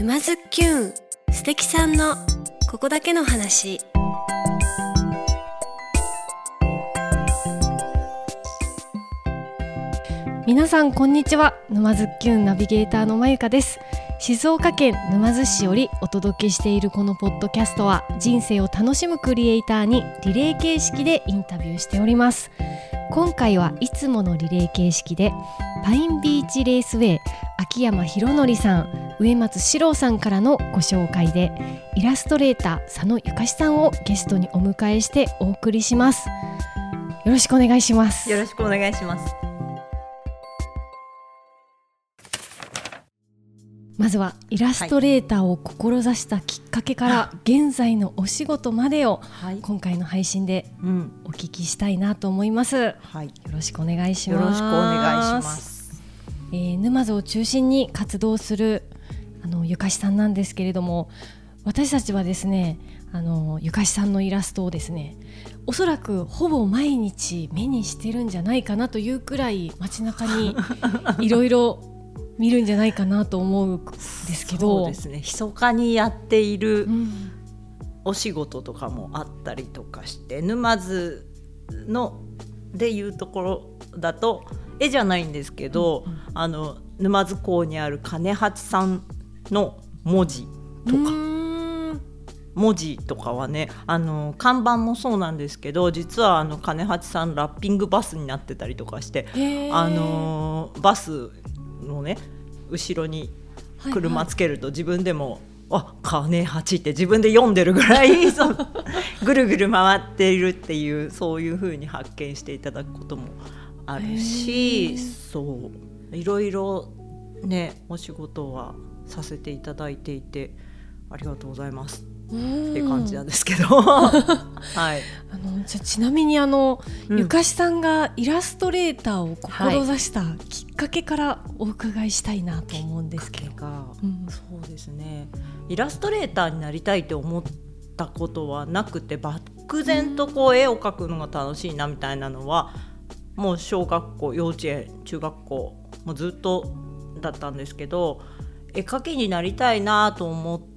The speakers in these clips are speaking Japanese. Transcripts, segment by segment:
沼津きゅん素敵さんのここだけの話。皆さんこんにちは。沼津きゅんナビゲーターのまゆかです。静岡県沼津市よりお届けしているこのポッドキャストは人生を楽しむクリエイターにリレー形式でインタビューしております。今回はいつものリレー形式でパインビーチレースウェイ秋山博則さん植松史郎さんからのご紹介でイラストレーター佐野ゆかしさんをゲストにお迎えしてお送りしますよろしくお願いしますよろしくお願いします。まずはイラストレーターを志したきっかけから現在のお仕事までをはい。今回の配信でうん。お聞きしたいなと思いますよはい。ろしくお願いしよますろしくお願いします。えー沼津を中心に活動するあのゆかしさんなんですけれども私たちはですねあのゆかしさんのイラストをですねおそらくほぼ毎日目にしてるんじゃないかなというくらい街中にいろいろ見るんじゃないかなと思うんですけど。そうですね。密かにやっているうん。お仕事とかもあったりとかして、沼津のでいうところだと絵じゃないんですけど、あの沼津港にある金八さんの文字とか。文字とかはねあの看板もそうなんですけど実はあの金八さんラッピングバスになってたりとかしてあのーバスのね後ろに車つけると自分でも「あ金八」って自分で読んでるぐらい そうぐるぐる回っているっていうそういう風に発見していただくこともあるへしー。そういろいろねお仕事はさせていただいていてありがとうございますうんって感じなんですけど、はい、あのじゃあちなみにあの、うん。ゆかしさんがイラストレーターを志したきっかけからお伺いしたいなと思うんですけど。がうん。そうですね。イラストレーターになりたいって思ったことはなくて漠然とこう絵を描くのが楽しいなみたいなのはもう小学校幼稚園中学校もうずっとだったんですけど絵描きになりたいなと思って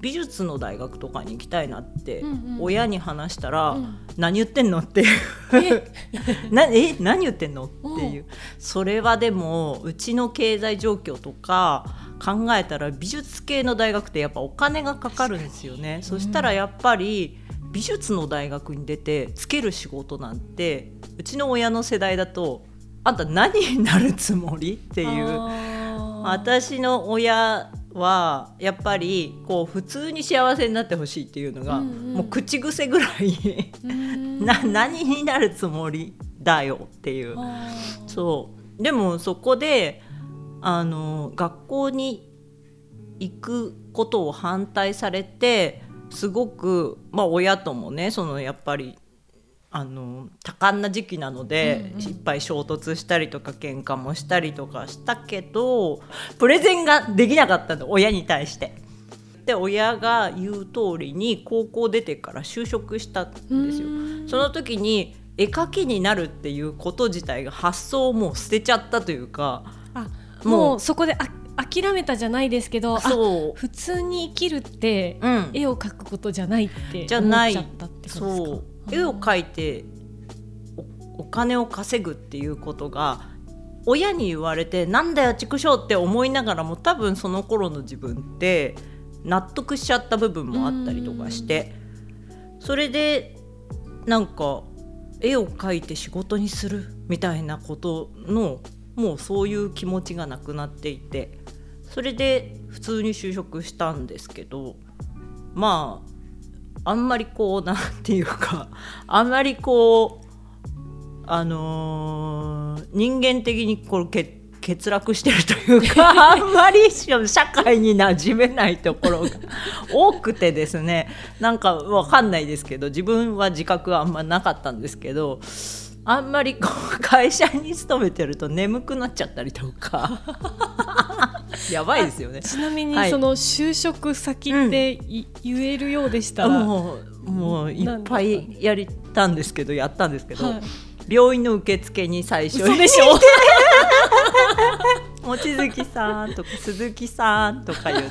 美術の大学とかに行きたいなって親に話したら、うん。何言ってんのっていう。え？なえ？何言ってんのっていう。それはでもうちの経済状況とか考えたら美術系の大学ってやっぱお金がかかるんですよね。そしたらやっぱり美術の大学に出てつける仕事なんてうちの親の世代だとあんた何になるつもり？っていう。私の親はやっぱりこう普通に幸せになってほしいっていうのが、うんうん。もう口癖ぐらいうん。な何になるつもりだよっていう。そう。でもそこであの学校に行くことを反対されてすごく、まあ、親ともねそのやっぱりあの多感な時期なので、うんうん。いっぱい衝突したりとか喧嘩もしたりとかしたけどプレゼンができなかったの親に対して。で親が言う通りに高校出てから就職したんですよ。うん。その時に絵描きになるっていうこと自体が発想をもう捨てちゃったというかあもうそこであ諦めたじゃないですけどあそ普通に生きるってう、うん、絵を描くことじゃないってじゃない思っちゃったってことですか？そう絵を描いてお金を稼ぐっていうことが親に言われてなんだよ畜生って思いながらも多分その頃の自分って納得しちゃった部分もあったりとかしてそれでなんか絵を描いて仕事にするみたいなことのもうそういう気持ちがなくなっていてそれで普通に就職したんですけどまああんまりこうなんていうかあんまりこうあのー人間的にこうけ欠落してるというか あんまり社会に馴染めないところが多くてですね。なんかわかんないですけど自分は自覚はあんまなかったんですけどあんまりこう会社に勤めてると眠くなっちゃったりとか。やばいですよね。ちなみにはい。その就職先ってい、言えるようでしたら。もうもういっぱいやりたんですけどやったんですけど、はい。病院の受付に最初嘘でしょ。望月さんとか鈴木さんとか言って。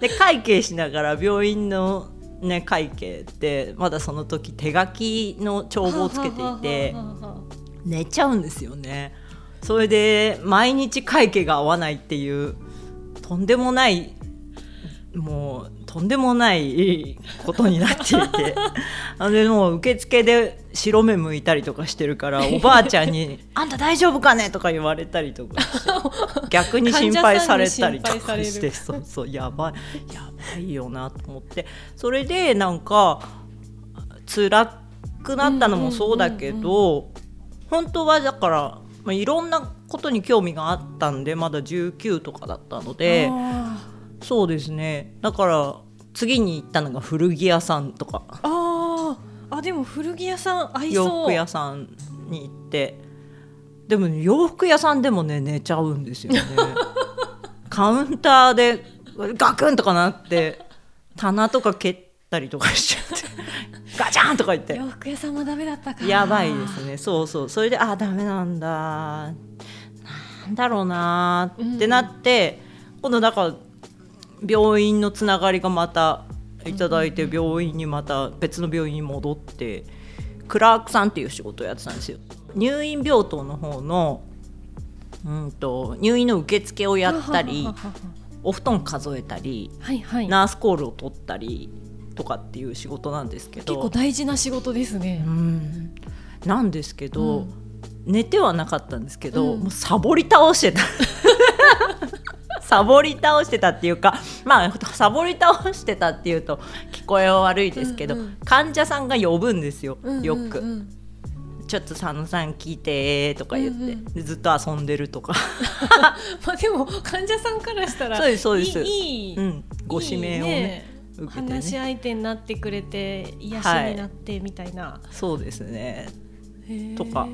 で会計しながら病院の、ね、会計ってまだその時手書きの帳簿をつけていて寝ちゃうんですよね。それで毎日会計が合わないっていうとんでもないもうとんでもないことになっていて。あでもう受付で白目向いたりとかしてるから おばあちゃんに「あんた大丈夫かね?」とか言われたりとか 逆に心配されたりとかしてそうそうやばいやばいよなと思って。それでなんか辛くなったのもそうだけど本当はだから、まあ、いろんなことに興味があったんでまだ19とかだったのでそうですね。だから次に行ったのが古着屋さんとか。ああでも古着屋さん合いそう。洋服屋さんに行って。でも、ね、洋服屋さんでもね寝ちゃうんですよね。カウンターでガクンとかなって棚とか蹴ったりとかしちゃって。ガチャンとか言って。洋服屋さんもダメだったか。やばいですね。そうそう。それであダメなんだ。なんだろうなってなって、今度だから病院のつながりがまたいただいて病院にまた別の病院に戻ってクラークさんっていう仕事をやってたんですよ。入院病棟の方のうんと入院の受付をやったりお布団数えたりはいはい。ナースコールを取ったりとかっていう仕事なんですけど。結構大事な仕事ですね。うん。なんですけど、うん。寝てはなかったんですけど、うん。もうサボり倒してたサボり倒してたっていうかまあサボり倒してたっていうと聞こえは悪いですけど、うんうん。患者さんが呼ぶんですよ、うんうんうん。よく。ちょっと佐野さん聞いてとか言って、うんうん。でずっと遊んでるとか、まあでも患者さんからしたらそうですそうです。いいいいうん、ご指名をねいい受けてね。話し相手になってくれて癒しになってみたいな、そうですねとか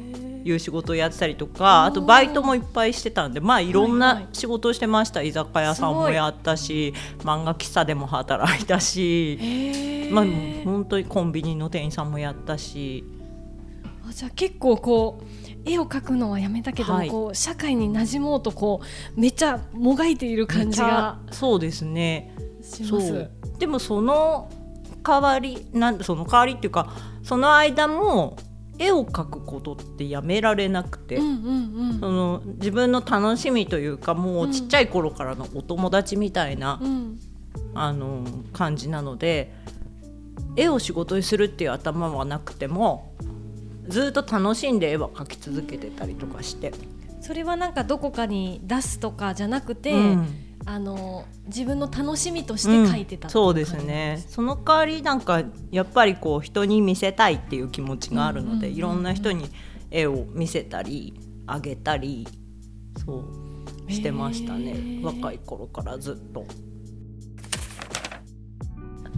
いう仕事をやってたりとかあとバイトもいっぱいしてたんでまあいろんはいはない。仕事をしてました、居酒屋さんもやったし漫画喫茶でも働いたし、まあ、本当にコンビニの店員さんもやったし。あじゃあ結構こう絵を描くのはやめたけど、はい。こう社会に馴染もうとこうめっちゃもがいている感じがそうですね。します。でもその代わりなんその代わりっていうかその間も絵を描くことってやめられなくて、うんうんその自分の楽しみというかもうちっちゃい頃からのお友達みたいな、うんうん。あの感じなので絵を仕事にするっていう頭はなくてもずっと楽しんで絵は描き続けてたりとかして、それはなんかどこかに出すとかじゃなくて、うんあの自分の楽しみとして描いてたっていそうですね。その代わりなんかやっぱりこう人に見せたいっていう気持ちがあるので、うんうんうんうん。いろんな人に絵を見せたりあげたりそうしてましたね、へー。若い頃からずっと。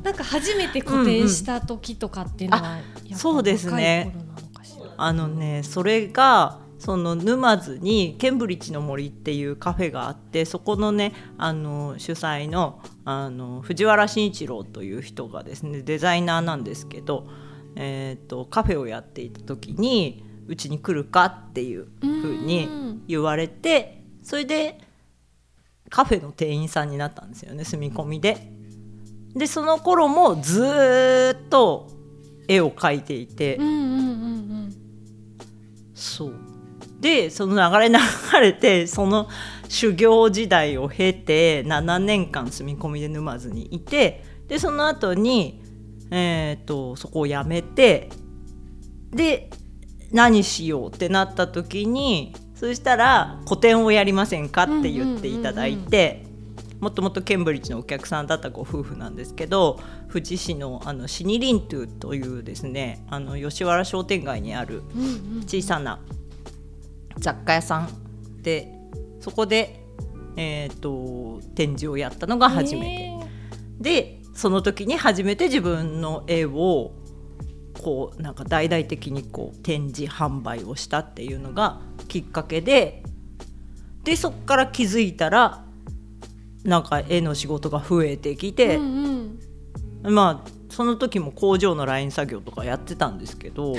なんか初めて個展した時とかっていうのは、やっぱそうですね。あのねそれがその沼津にケンブリッジの森っていうカフェがあってそこのねあの主催のあの藤原慎一郎という人がですねデザイナーなんですけど、えー、とカフェをやっていた時にうちに来るかっていうふうに言われてそれでカフェの店員さんになったんですよね住み込みで。でその頃もずーっと絵を描いていて。うんうんうんうんそうでその流れ流れてその修行時代を経て7年間住み込みで沼津にいてでその後にえー、とそこを辞めてで何しようってなった時にそしたら個展をやりませんかって言っていただいて。もともとケンブリッジのお客さんだったご夫婦なんですけど富士市のあのシニリントゥというですねあの吉原商店街にある小さな雑貨屋さんでそこで、えー、と展示をやったのが初めて、でその時に初めて自分の絵をこうなんか大々的にこう展示販売をしたっていうのがきっかけででそこから気づいたらなんか絵の仕事が増えてきて、うんうん。まあその時も工場のライン作業とかやってたんですけど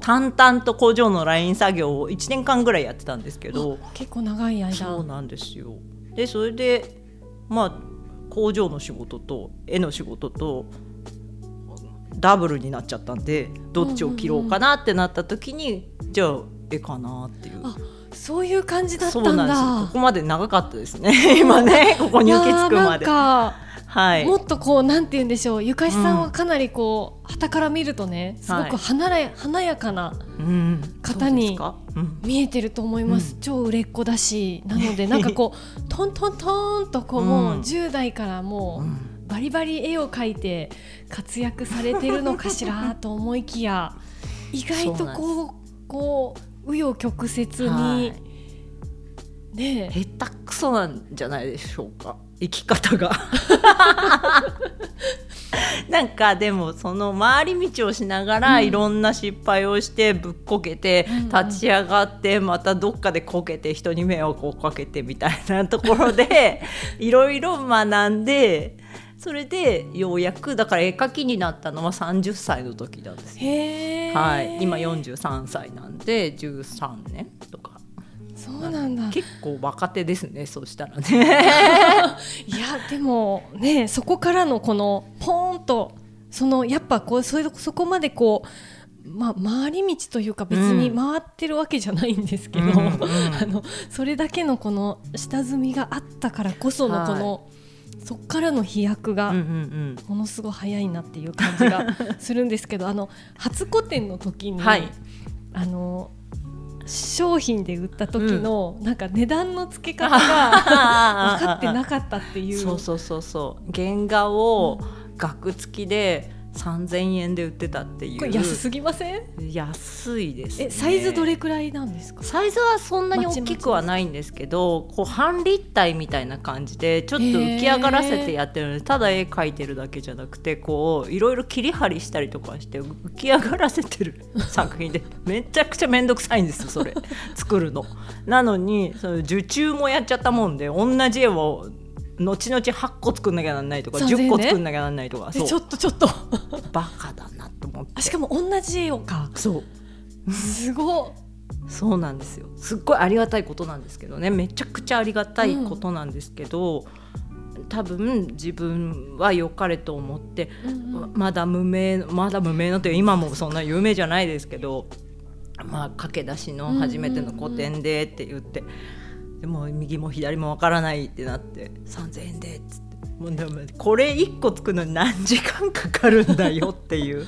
淡々と工場のライン作業を1年間ぐらいやってたんですけど結構長い間。そうなんですよ。でそれでまあ工場の仕事と絵の仕事とダブルになっちゃったんでどっちを切ろうかなってなった時に、じゃあ絵かなっていう。あそういう感じだったそんだ。うなんですよ。ここまで長かったですね。今ねここに受け付くまではい。もっとこうなんて言うんでしょう。ゆかしさんはかなりこう、旗から見るとねすごく華や,、華やかなうん方に見えてると思います、超売れっ子だし。なので なんかこうトントントンとこう、もううん。10代からもう、うん。バリバリ絵を描いて活躍されてるのかしらと思いきや 意外とこうこう紆余曲折に、はい。ねえ。下手くそなんじゃないでしょうか生き方が。なんかでもその回り道をしながらいろんな失敗をしてぶっこけて立ち上がってまたどっかでこけて人に迷惑をかけてみたいなところで いろいろ学んでそれでようやくだから絵描きになったのは30歳の時なんですはい、今43歳なんで13年とかそうなんだ。結構若手ですねそうしたらね。いやでもねそこからのこのポーンとそのやっぱこうそれそこまでこう、まあ、回り道というか別にうん。回ってるわけじゃないんですけど、うんうん。あのそれだけのこの下積みがあったからこそのこの、そこからの飛躍がものすごい早いなっていう感じがするんですけどあの初個展の時に、はい。あの商品で売った時の、なんか値段の付け方が 分かってなかったっていう。そうそうそうそう原画を額付きで3000円で売ってたっていうこれ安すぎません？安いです、ね、えサイズどれくらいなんですか？サイズはそんなに大きくはないんですけどこう半立体みたいな感じでちょっと浮き上がらせてやってるのでただ絵描いてるだけじゃなくてこういろいろ切り張りしたりとかして浮き上がらせてる 作品でめちゃくちゃ面倒くさいんですよそれ作るの。なのにその受注もやっちゃったもんで同じ絵を後々8個作んなきゃなんないとか3000 10個作んなきゃなんないとか、そう。えちょっとちょっと。バカだなと思って。あしかも同じ絵をか。そう。すごっ。そうなんですよ。すっごいありがたいことなんですけどね。めちゃくちゃありがたいことなんですけど、多分自分は良かれと思って、まだ無名まだ無名のという今もそんな有名じゃないですけど、まあ、駆け出しの初めての個展でって言って、でも右も左もわからないってなって3,000円でっつって。もうでもこれ1個作るのに何時間かかるんだよっていう。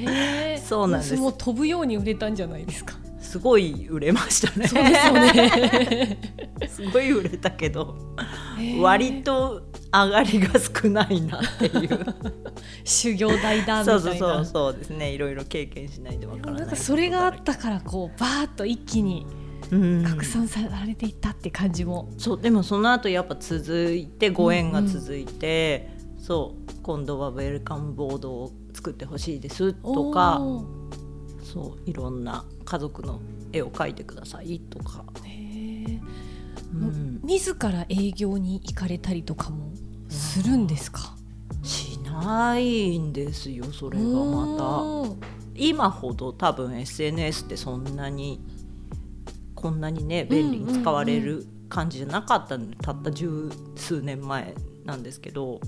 そうなんです。もう飛ぶように売れたんじゃないですか。すごい売れましたね。そうですよね。すごい売れたけど割と上がりが少ないなっていう。修行代だみたいうな。そそうそうそうですね。いろいろ経験しないとわからないなんかそれがあったからこうバーッと一気にうん拡散されていったって感じも、そうでもその後やっぱ続いてご縁が続いて、そう今度はウェルカムボードを作ってほしいですとかそういろんな家族の絵を描いてくださいとか、うん、自ら営業に行かれたりとかもするんですか？しないんですよそれがまた。今ほど多分 SNS ってそんなにこんなにね便利に使われる感じじゃなかったのたった十数年前なんですけど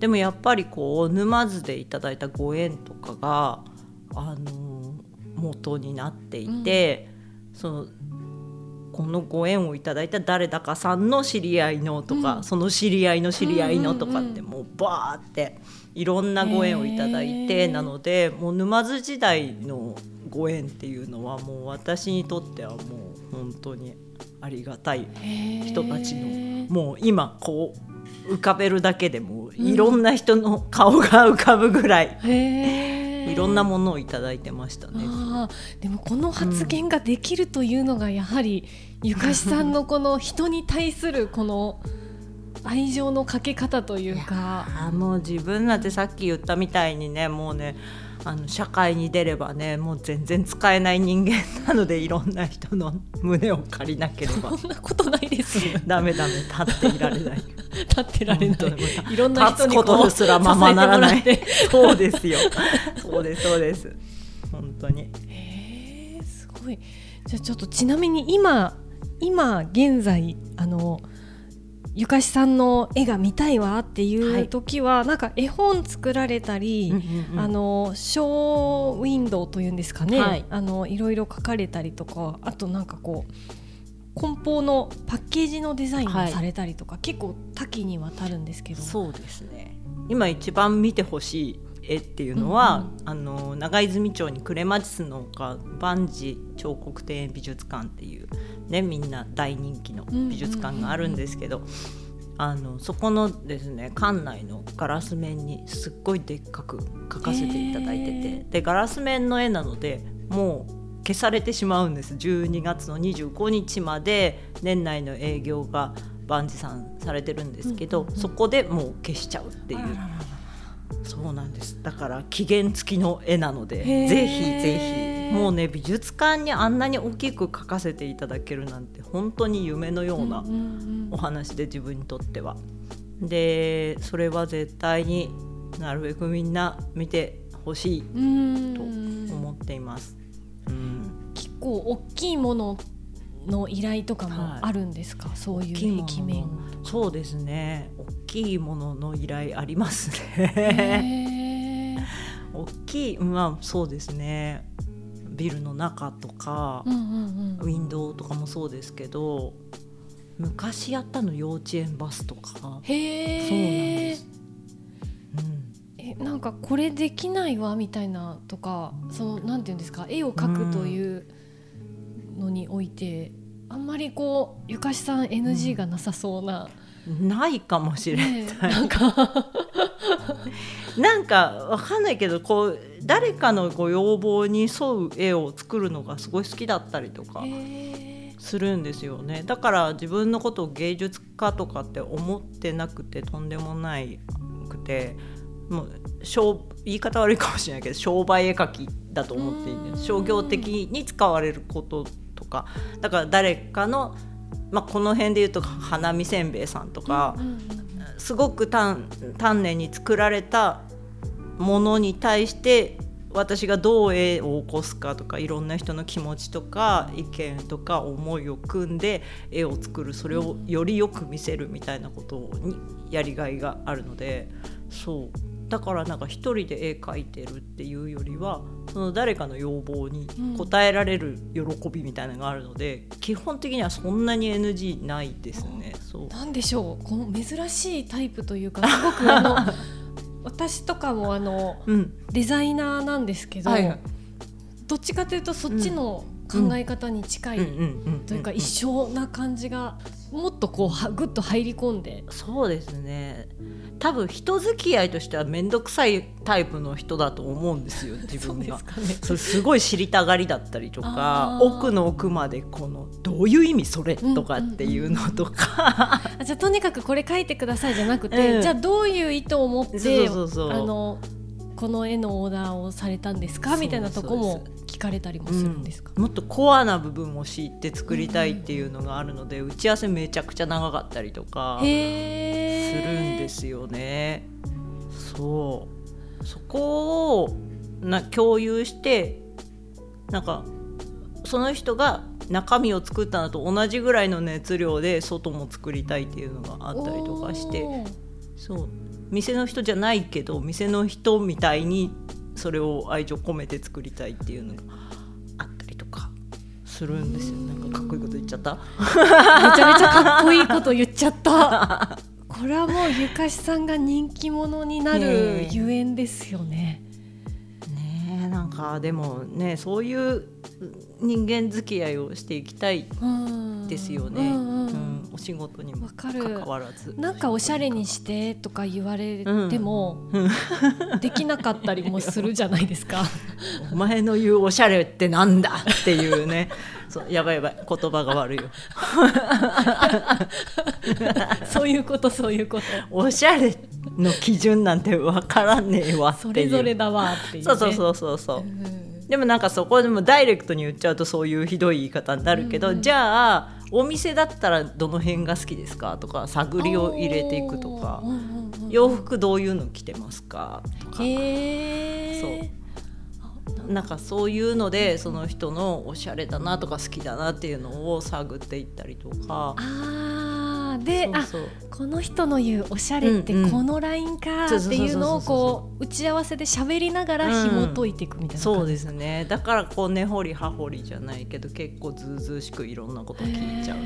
でもやっぱりこう沼津でいただいたご縁とかがあの元になっていて、そのこのご縁をいただいた誰だかさんの知り合いのとか、うん。その知り合いの知り合いのとかってうんもうバーっていろんなご縁をいただいてなのでもう沼津時代のご縁っていうのはもう私にとってはもう本当にありがたい人たちのもう今こう浮かべるだけでもういろんな人の顔が浮かぶぐらい、いろんなものをいただいてましたね。でもこの発言ができるというのがやはり、ゆかしさんのこの人に対するこの愛情のかけ方というか。あもう自分なんてさっき言ったみたいにねもうねあの社会に出ればねもう全然使えない人間なのでいろんな人の胸を借りなければ。そんなことないです。ダメダメ立っていられない。立ってられない。いろんな人に立つことすらままならない。そうですよ。そうですそうです。本当に。へえすごい。じゃあちょっとちなみに今今現在あのゆかしさんの絵が見たいわっていう時は、なんか絵本作られたり、あのショーウィンドウというんですかね、はい。あのいろいろ書かれたりとかあとなんかこう梱包のパッケージのデザインをはい。されたりとか、結構多岐にわたるんですけど。そうですね。今一番見てほしい絵っていうのは、うんあの長泉町にクレマチスの丘万事彫刻庭園美術館っていうねみんな大人気の美術館があるんですけど、あのそこのですね館内のガラス面にすっごいでっかく描かせていただいてへてでガラス面の絵なのでもう消されてしまうんです。12月の25日まで年内の営業が万事さんされてるんですけど、うんうんうん。そこでもう消しちゃうっていうそうなんです。だから期限付きの絵なのでぜひぜひもうね美術館にあんなに大きく描かせていただけるなんて本当に夢のようなお話で自分にとっては。でそれは絶対になるべくみんな見てほしいうん。と思っています。うん。結構大きいものの依頼とかはい。もあるんですか、そういう大きいもの壁面そうですね。大きいものの依頼ありますへね。ー。大きいまあそうですね。ビルの中とか、うんうんウィンドウとかもそうですけど昔やったの幼稚園バスとか、へえそうなんです。うん、えなんかこれできないわみたいなとかそのなんていうんですか？絵を描くというのにおいて、あんまりこうゆかしさん NG がなさそうな、ないかもしれない、ねえなんか。なんかわかんないけどこう誰かのご要望に沿う絵を作るのがすごい好きだったりとかへするんですよね。だから自分のことを芸術家とかって思ってなくてとんでもないくてもう商言い方悪いかもしれないけど商売絵描きだと思っていいん。です商業的に使われることとか。だから誰かの、まあ、この辺で言うと花見せんべいさんとかすごく丹丹念に作られたものに対して私がどう絵を起こすかとかいろんな人の気持ちとか意見とか思いを組んで絵を作るそれをよりよく見せるみたいなことにやりがいがあるのでそうだからなんか一人で絵描いてるっていうよりはその誰かの要望に応えられる喜びみたいなのがあるので、基本的にはそんなに NG ないですね。そう。なんでしょう。この珍しいタイプというかすごくあの 私とかもあのうん。デザイナーなんですけど、はいはい。どっちかというとそっちの考え方に近い、というか一緒な感じがもっとこうはぐっと入り込んで。そうですね。多分人付き合いとしては面倒くさいタイプの人だと思うんですよ 自そう分がですかね。そうすごい知りたがりだったりとか奥の奥までこのどういう意味それうんとかっていうのとか、あじゃあとにかくこれ書いてくださいじゃなくて、うん。じゃあどういう意図を持ってそうそうそう。あのこの絵のオーダーをされたんですか？みたいなとこも聞かれたりもするんですか、もっとコアな部分を知って作りたいっていうのがあるので、打ち合わせめちゃくちゃ長かったりとかするんですよね。そう。そこをな共有してなんかその人が中身を作ったのと同じぐらいの熱量で外も作りたいっていうのがあったりとかして。そう。店の人じゃないけど店の人みたいにそれを愛情込めて作りたいっていうのがあったりとかするんですよ。なんかかっこいいこと言っちゃった？めちゃめちゃかっこいいこと言っちゃった。これはもうゆかしさんが人気者になるゆえんですよね。ねえなんかでもねそういう人間付き合いをしていきたいうん。ですよね、うんうん。うん。お仕事にもわかる。関わらず。なんかおしゃれにしてとか言われても、うん。できなかったりもするじゃないですか。お前の言うおしゃれってなんだっていうね。そうやばいやばい言葉が悪いよ。そういうことそういうこと。おしゃれの基準なんてわからねえわっていう。それぞれだわっていう、ね。そうそうそうそうそう、うんでもなんかそこでもダイレクトに言っちゃうとそういうひどい言い方になるけど、うんうん。じゃあお店だったらどの辺が好きですか？とか探りを入れていくとか。うんうんうん洋服どういうの着てますか？とか。へー。なんかそういうのでその人のおしゃれだなとか好きだなっていうのを探っていったりとか。あー。であそうそうこの人の言うおしゃれってうんうん。このラインかっていうのをこう打ち合わせで喋りながら紐解いていくみたいなそうですね。だからこう根掘り葉掘りじゃないけど結構ずうずうしくいろんなこと聞いちゃう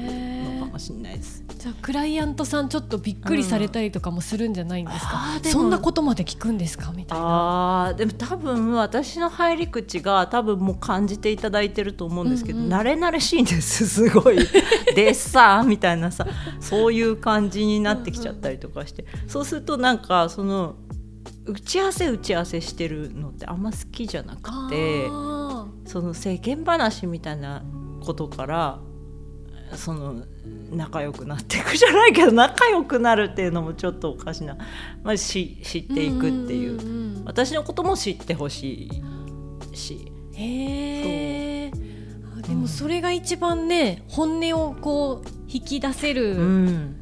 のかもしれないです。じゃあクライアントさんちょっとびっくりされたりとかもするんじゃないんですか、あーでも。そんなことまで聞くんですか？みたいな。あーでも多分私の入り口が多分もう感じていただいてると思うんですけど、うんうん。慣れ慣れしいんです。すごい。でさみたいなさそういう感じになってきちゃったりとかしてそうするとなんかその打ち合わせ打ち合わせしてるのってあんま好きじゃなくてあその世間話みたいなことからその仲良くなっていくじゃないけど仲良くなるっていうのもちょっとおかしな、まあ、し知っていくっていう。んんん私のことも知ってほしいし。へえでもそれが一番ね本音をこう引き出せうるん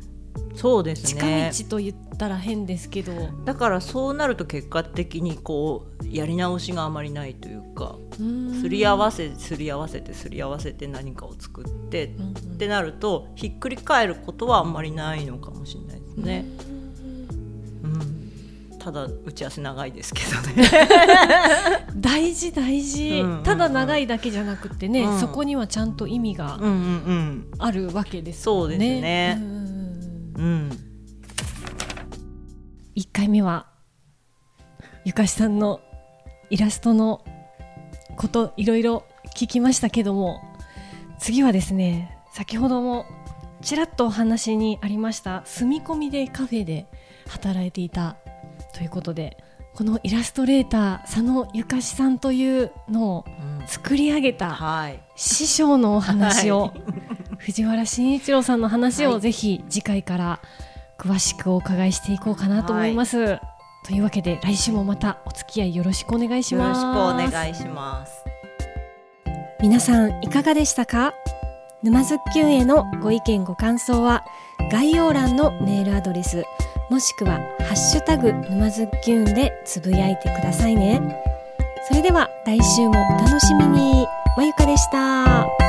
そうです近ね道と言ったら変ですけど、だからそうなると結果的にこうやり直しがあまりないというかうん。すり合わせすり合わせてすり合わせて何かを作ってうんうん。ってなるとひっくり返ることはあんまりないのかもしれないですね。うん、ただ打ち合わせ長いですけどね。大事大事、うんうんうん。ただ長いだけじゃなくてね、うん。そこにはちゃんと意味があるわけですもんね。そうですね。うんうん。1回目はゆかしさんのイラストのこといろいろ聞きましたけども次はですね先ほどもちらっとお話にありました住み込みでカフェで働いていたということでこのイラストレーター佐野ゆかしさんというのをうん作り上げたはい。師匠のお話を、はい藤原慎一郎さんの話はいをぜひ次回から詳しくお伺いしていこうかなと思います。というわけで来週もまたお付き合いよろしくお願いしよろします。くお願いします。皆さんいかがでしたか？沼津きゅんへのご意見ご感想は概要欄のメールアドレスもしくはハッシュタグ沼津きゅんでつぶやいてくださいねそれでは来週もお楽しみにまゆかでした